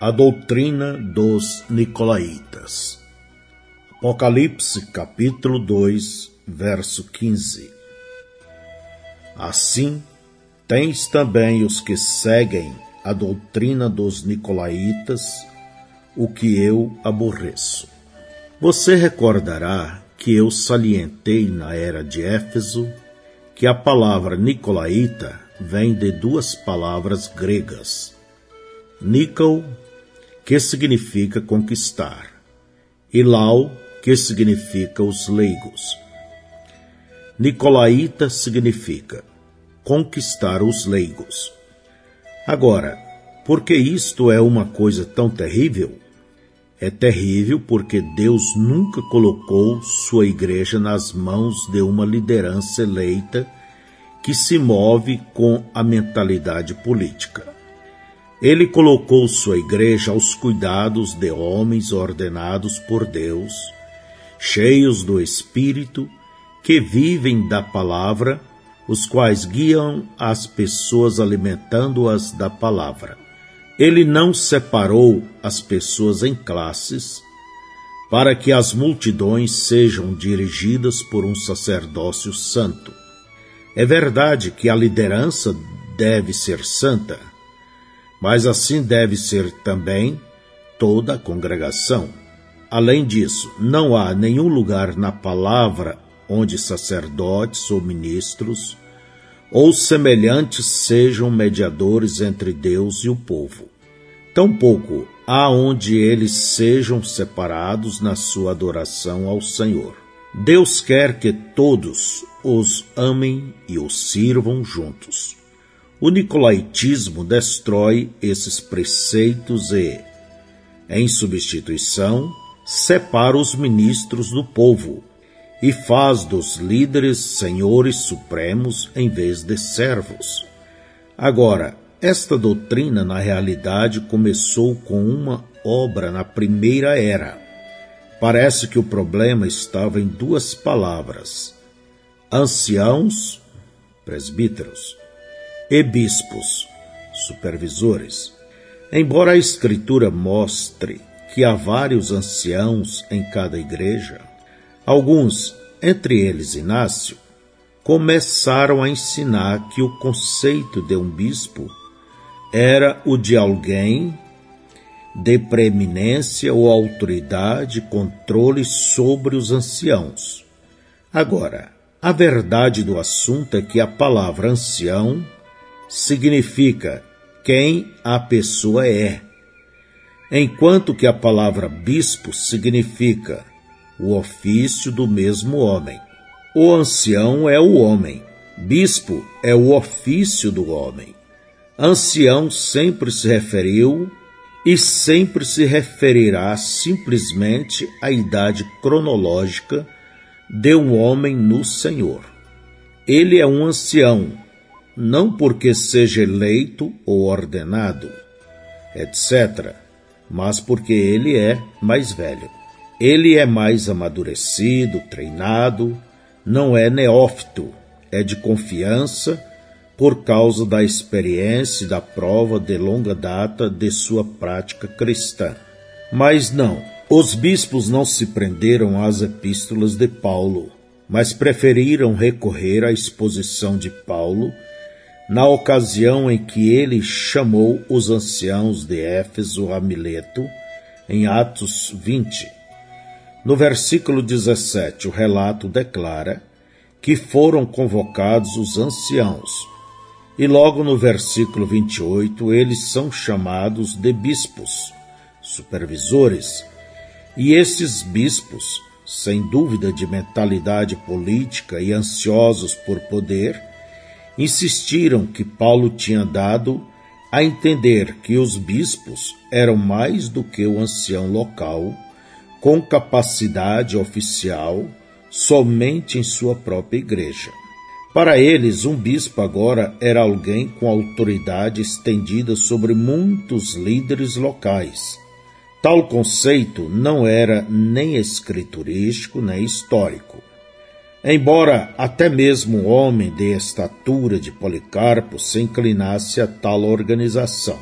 A doutrina dos Nicolaítas. Apocalipse capítulo 2, verso 15. Assim, tens também os que seguem a doutrina dos Nicolaítas, o que eu aborreço. Você recordará que eu salientei na era de Éfeso que a palavra Nicolaíta vem de duas palavras gregas. Nikol, que significa conquistar, e Lau, que significa os leigos. Nicolaíta significa conquistar os leigos. Agora, por que isto é uma coisa tão terrível? É terrível porque Deus nunca colocou sua igreja nas mãos de uma liderança eleita que se move com a mentalidade política. Ele colocou sua igreja aos cuidados de homens ordenados por Deus, cheios do Espírito, que vivem da palavra, os quais guiam as pessoas alimentando-as da palavra. Ele não separou as pessoas em classes para que as multidões sejam dirigidas por um sacerdócio santo é verdade que a liderança deve ser santa, mas assim deve ser também toda a congregação. Além disso, não há nenhum lugar na palavra onde sacerdotes ou ministros ou semelhantes sejam mediadores entre Deus e o povo. Tampouco há onde eles sejam separados na sua adoração ao Senhor. Deus quer que todos os amem e os sirvam juntos. O nicolaítismo destrói esses preceitos e, em substituição, separa os ministros do povo e faz dos líderes senhores supremos em vez de servos. Agora, esta doutrina na realidade começou com uma obra na primeira era Parece que o problema estava em duas palavras: anciãos, presbíteros, e bispos, supervisores. Embora a Escritura mostre que há vários anciãos em cada igreja, alguns, entre eles Inácio, começaram a ensinar que o conceito de um bispo era o de alguém de preeminência ou autoridade, controle sobre os anciãos. Agora, a verdade do assunto é que a palavra ancião significa quem a pessoa é, enquanto que a palavra bispo significa o ofício do mesmo homem. O ancião é o homem, bispo é o ofício do homem. Ancião sempre se referiu e sempre se referirá simplesmente à idade cronológica de um homem no Senhor. Ele é um ancião, não porque seja eleito ou ordenado, etc., mas porque ele é mais velho. Ele é mais amadurecido, treinado, não é neófito, é de confiança por causa da experiência e da prova de longa data de sua prática cristã. Mas não, os bispos não se prenderam às epístolas de Paulo, mas preferiram recorrer à exposição de Paulo na ocasião em que ele chamou os anciãos de Éfeso a Mileto, em Atos 20. No versículo 17, o relato declara que foram convocados os anciãos, e logo no versículo 28, eles são chamados de bispos, supervisores. E esses bispos, sem dúvida de mentalidade política e ansiosos por poder, insistiram que Paulo tinha dado a entender que os bispos eram mais do que o ancião local, com capacidade oficial somente em sua própria igreja. Para eles, um bispo agora era alguém com autoridade estendida sobre muitos líderes locais. Tal conceito não era nem escriturístico nem histórico. Embora até mesmo um homem de estatura de Policarpo se inclinasse a tal organização.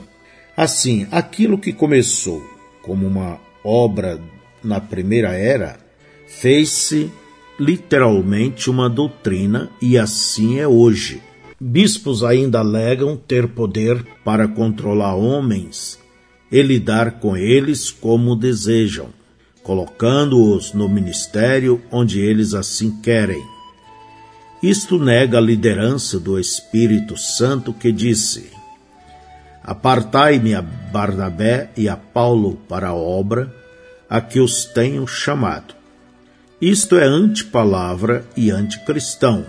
Assim, aquilo que começou como uma obra na primeira era fez-se literalmente uma doutrina e assim é hoje. Bispos ainda alegam ter poder para controlar homens e lidar com eles como desejam, colocando-os no ministério onde eles assim querem. Isto nega a liderança do Espírito Santo que disse: Apartai-me a Barnabé e a Paulo para a obra a que os tenho chamado. Isto é antipalavra e anticristão.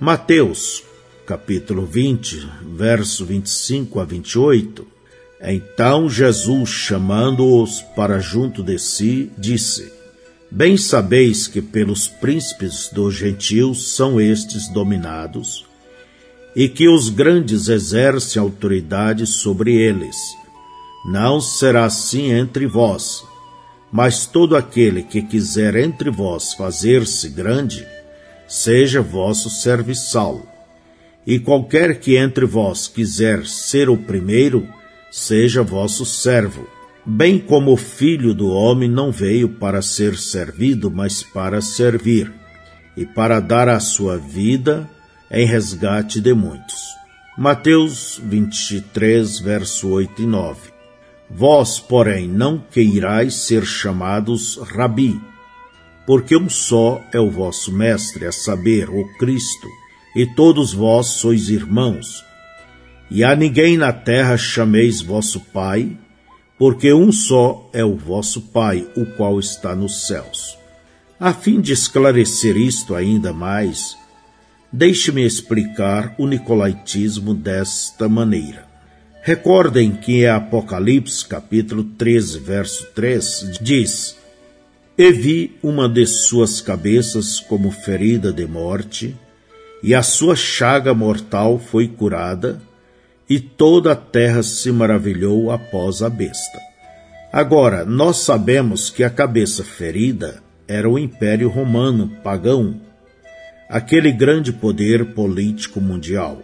Mateus, capítulo 20, verso 25 a 28. Então Jesus, chamando-os para junto de si, disse: Bem sabeis que pelos príncipes dos gentios são estes dominados, e que os grandes exercem autoridade sobre eles. Não será assim entre vós, mas todo aquele que quiser entre vós fazer-se grande, seja vosso serviçal. E qualquer que entre vós quiser ser o primeiro, seja vosso servo. Bem como o filho do homem não veio para ser servido, mas para servir, e para dar a sua vida em resgate de muitos. Mateus 23, verso 8 e 9. Vós, porém, não queirais ser chamados Rabi, porque um só é o vosso Mestre, a saber, o Cristo, e todos vós sois irmãos. E a ninguém na terra chameis vosso Pai, porque um só é o vosso Pai, o qual está nos céus. A fim de esclarecer isto ainda mais, Deixe-me explicar o nicolaítismo desta maneira. Recordem que em Apocalipse, capítulo 13, verso 3, diz: E vi uma de suas cabeças como ferida de morte, e a sua chaga mortal foi curada, e toda a terra se maravilhou após a besta. Agora, nós sabemos que a cabeça ferida era o Império Romano pagão, aquele grande poder político mundial.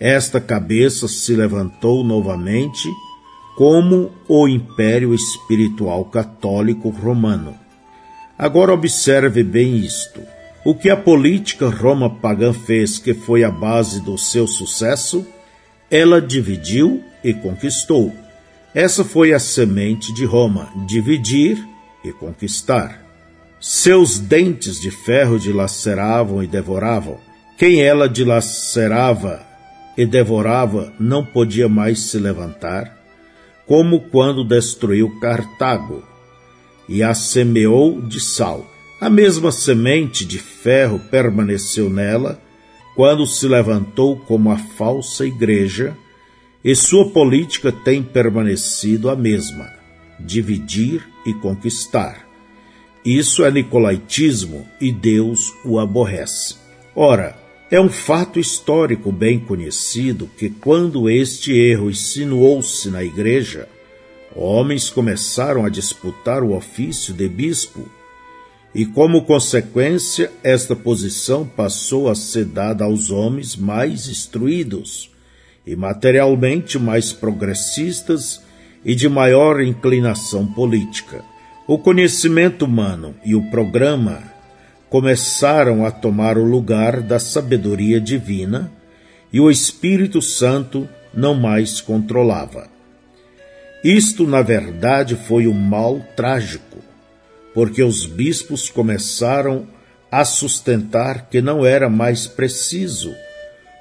Esta cabeça se levantou novamente como o Império Espiritual Católico Romano. Agora observe bem isto. O que a política Roma pagã fez que foi a base do seu sucesso, ela dividiu e conquistou. Essa foi a semente de Roma, dividir e conquistar. Seus dentes de ferro dilaceravam e devoravam. Quem ela dilacerava e devorava não podia mais se levantar, como quando destruiu Cartago e a semeou de sal. A mesma semente de ferro permaneceu nela quando se levantou como a falsa igreja, e sua política tem permanecido a mesma: dividir e conquistar. Isso é nicolaítismo e Deus o aborrece. Ora, é um fato histórico bem conhecido que quando este erro insinuou-se na igreja, homens começaram a disputar o ofício de bispo, e como consequência, esta posição passou a ser dada aos homens mais instruídos e materialmente mais progressistas e de maior inclinação política. O conhecimento humano e o programa começaram a tomar o lugar da sabedoria divina e o Espírito Santo não mais controlava. Isto, na verdade, foi um mal trágico, porque os bispos começaram a sustentar que não era mais preciso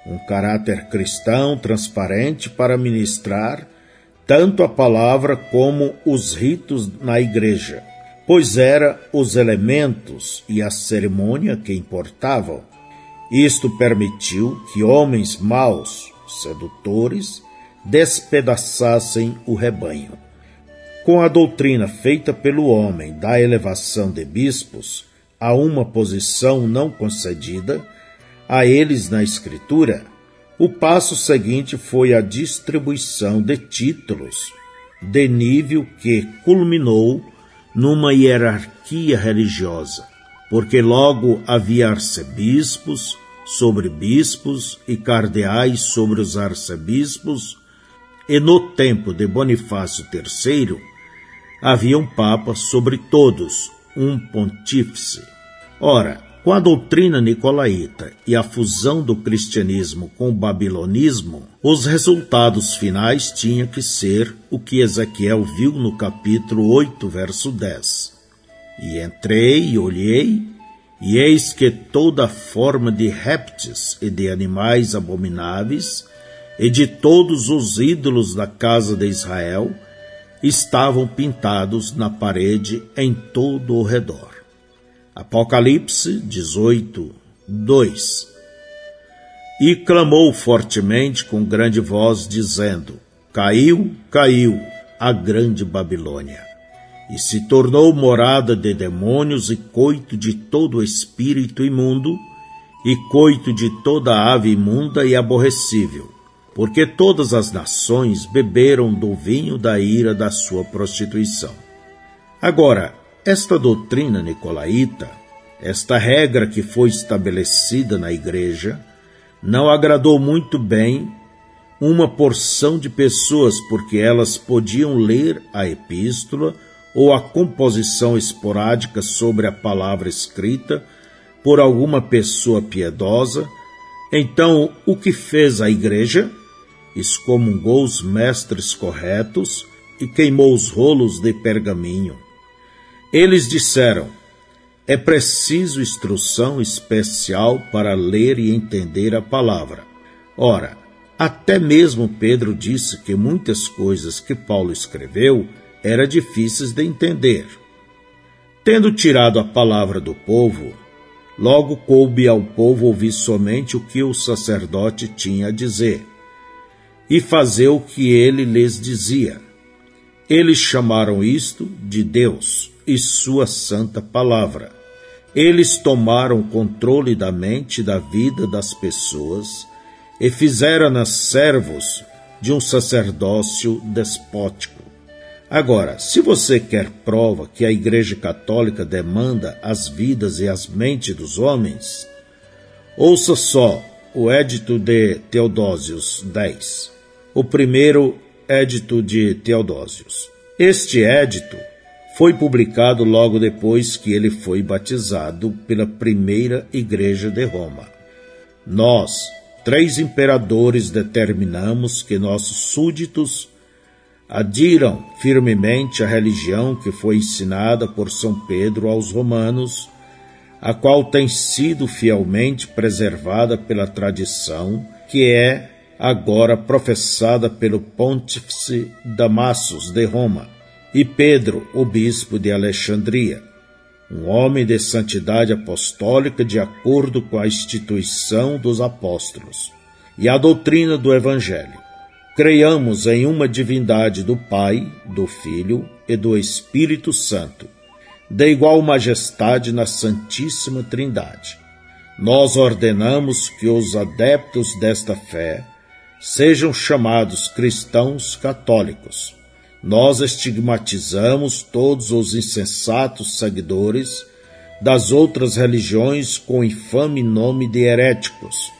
um caráter cristão transparente para ministrar tanto a palavra como os ritos na igreja, pois era os elementos e a cerimônia que importavam. Isto permitiu que homens maus, sedutores, despedaçassem o rebanho. Com a doutrina feita pelo homem da elevação de bispos a uma posição não concedida a eles na Escritura, o passo seguinte foi a distribuição de títulos, de nível que culminou numa hierarquia religiosa, porque logo havia arcebispos sobre bispos e cardeais sobre os arcebispos, e no tempo de Bonifácio III, havia um Papa sobre todos, um pontífice. Ora, com a doutrina nicolaíta e a fusão do cristianismo com o babilonismo, os resultados finais tinham que ser o que Ezequiel viu no capítulo 8, verso 10. E entrei e olhei, e eis que toda forma de répteis e de animais abomináveis, e de todos os ídolos da casa de Israel, estavam pintados na parede em todo o redor. Apocalipse 18, 2 E clamou fortemente com grande voz, dizendo: Caiu, caiu a grande Babilônia, e se tornou morada de demônios e coito de todo espírito imundo, e coito de toda ave imunda e aborrecível, porque todas as nações beberam do vinho da ira da sua prostituição. Agora, esta doutrina nicolaíta, esta regra que foi estabelecida na igreja, não agradou muito bem uma porção de pessoas, porque elas podiam ler a epístola ou a composição esporádica sobre a palavra escrita por alguma pessoa piedosa. Então, o que fez a igreja? Excomungou os mestres corretos e queimou os rolos de pergaminho. Eles disseram: é preciso instrução especial para ler e entender a palavra. Ora, até mesmo Pedro disse que muitas coisas que Paulo escreveu eram difíceis de entender. Tendo tirado a palavra do povo, logo coube ao povo ouvir somente o que o sacerdote tinha a dizer e fazer o que ele lhes dizia. Eles chamaram isto de Deus e Sua santa palavra. Eles tomaram controle da mente e da vida das pessoas e fizeram-nas servos de um sacerdócio despótico. Agora, se você quer prova que a Igreja Católica demanda as vidas e as mentes dos homens, ouça só o Édito de Teodósios 10, o primeiro Édito de Teodósios. Este édito foi publicado logo depois que ele foi batizado pela primeira Igreja de Roma. Nós, três imperadores, determinamos que nossos súditos adiram firmemente à religião que foi ensinada por São Pedro aos romanos, a qual tem sido fielmente preservada pela tradição, que é agora professada pelo Pontífice Damassus de Roma e Pedro, o bispo de Alexandria, um homem de santidade apostólica de acordo com a instituição dos apóstolos e a doutrina do Evangelho. Creiamos em uma divindade do Pai, do Filho e do Espírito Santo, de igual majestade na Santíssima Trindade. Nós ordenamos que os adeptos desta fé sejam chamados cristãos católicos nós estigmatizamos todos os insensatos seguidores das outras religiões com infame nome de heréticos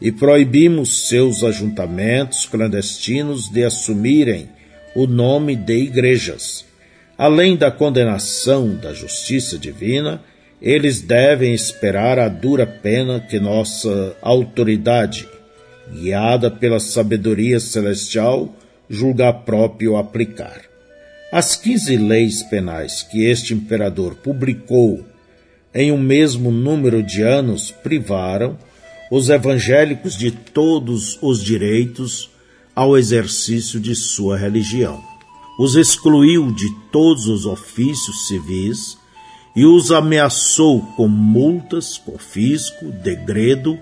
e proibimos seus ajuntamentos clandestinos de assumirem o nome de igrejas. Além da condenação da justiça divina, eles devem esperar a dura pena que nossa autoridade, guiada pela sabedoria celestial, julgar próprio aplicar. As quinze leis penais que este imperador publicou em um mesmo número de anos privaram os evangélicos de todos os direitos ao exercício de sua religião. Os excluiu de todos os ofícios civis e os ameaçou com multas, confisco, degredo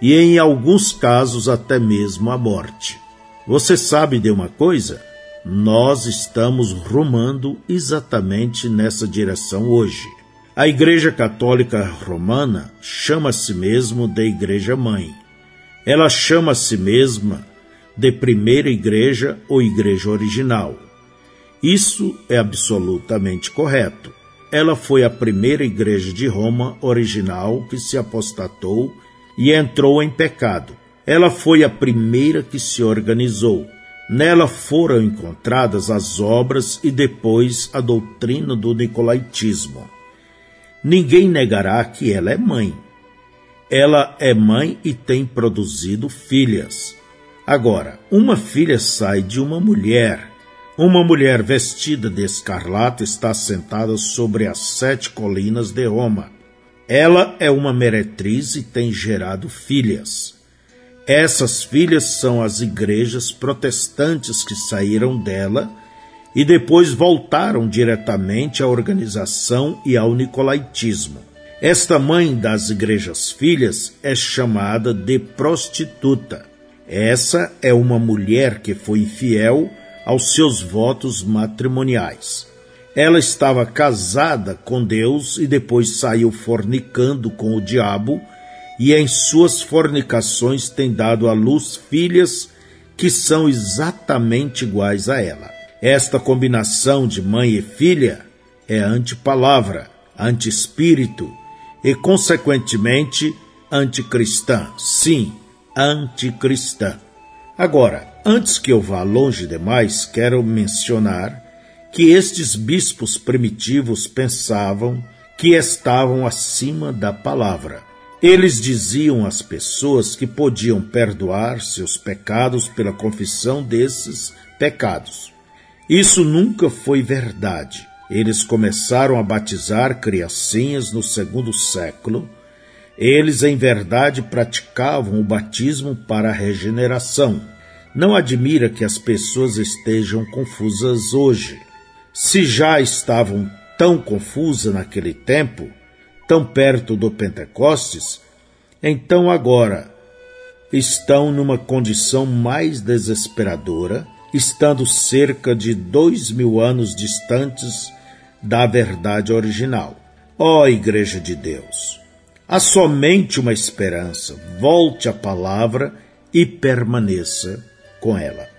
e, em alguns casos, até mesmo a morte. Você sabe de uma coisa? Nós estamos rumando exatamente nessa direção hoje. A Igreja Católica Romana chama a si mesmo de Igreja Mãe. Ela chama a si mesma de Primeira Igreja ou Igreja Original. Isso é absolutamente correto. Ela foi a primeira igreja de Roma original que se apostatou e entrou em pecado. Ela foi a primeira que se organizou. Nela foram encontradas as obras e depois a doutrina do nicolaítismo. Ninguém negará que ela é mãe. Ela é mãe e tem produzido filhas. Agora, uma filha sai de uma mulher. Uma mulher vestida de escarlate está sentada sobre as sete colinas de Roma. Ela é uma meretriz e tem gerado filhas. Essas filhas são as igrejas protestantes que saíram dela e depois voltaram diretamente à organização e ao nicolaítismo. Esta mãe das igrejas filhas é chamada de prostituta. Essa é uma mulher que foi fiel aos seus votos matrimoniais. Ela estava casada com Deus e depois saiu fornicando com o diabo e em suas fornicações tem dado à luz filhas que são exatamente iguais a ela. Esta combinação de mãe e filha é antipalavra, anti-espírito e, consequentemente, anticristã. Sim, anticristã. Agora, antes que eu vá longe demais, quero mencionar que estes bispos primitivos pensavam que estavam acima da palavra. Eles diziam às pessoas que podiam perdoar seus pecados pela confissão desses pecados. Isso nunca foi verdade. Eles começaram a batizar criancinhas no segundo século. Eles, em verdade, praticavam o batismo para a regeneração. Não admira que as pessoas estejam confusas hoje. Se já estavam tão confusas naquele tempo, tão perto do Pentecostes, então agora estão numa condição mais desesperadora, estando cerca de dois mil anos distantes da verdade original. Ó oh, Igreja de Deus, há somente uma esperança, volte à palavra e permaneça com ela.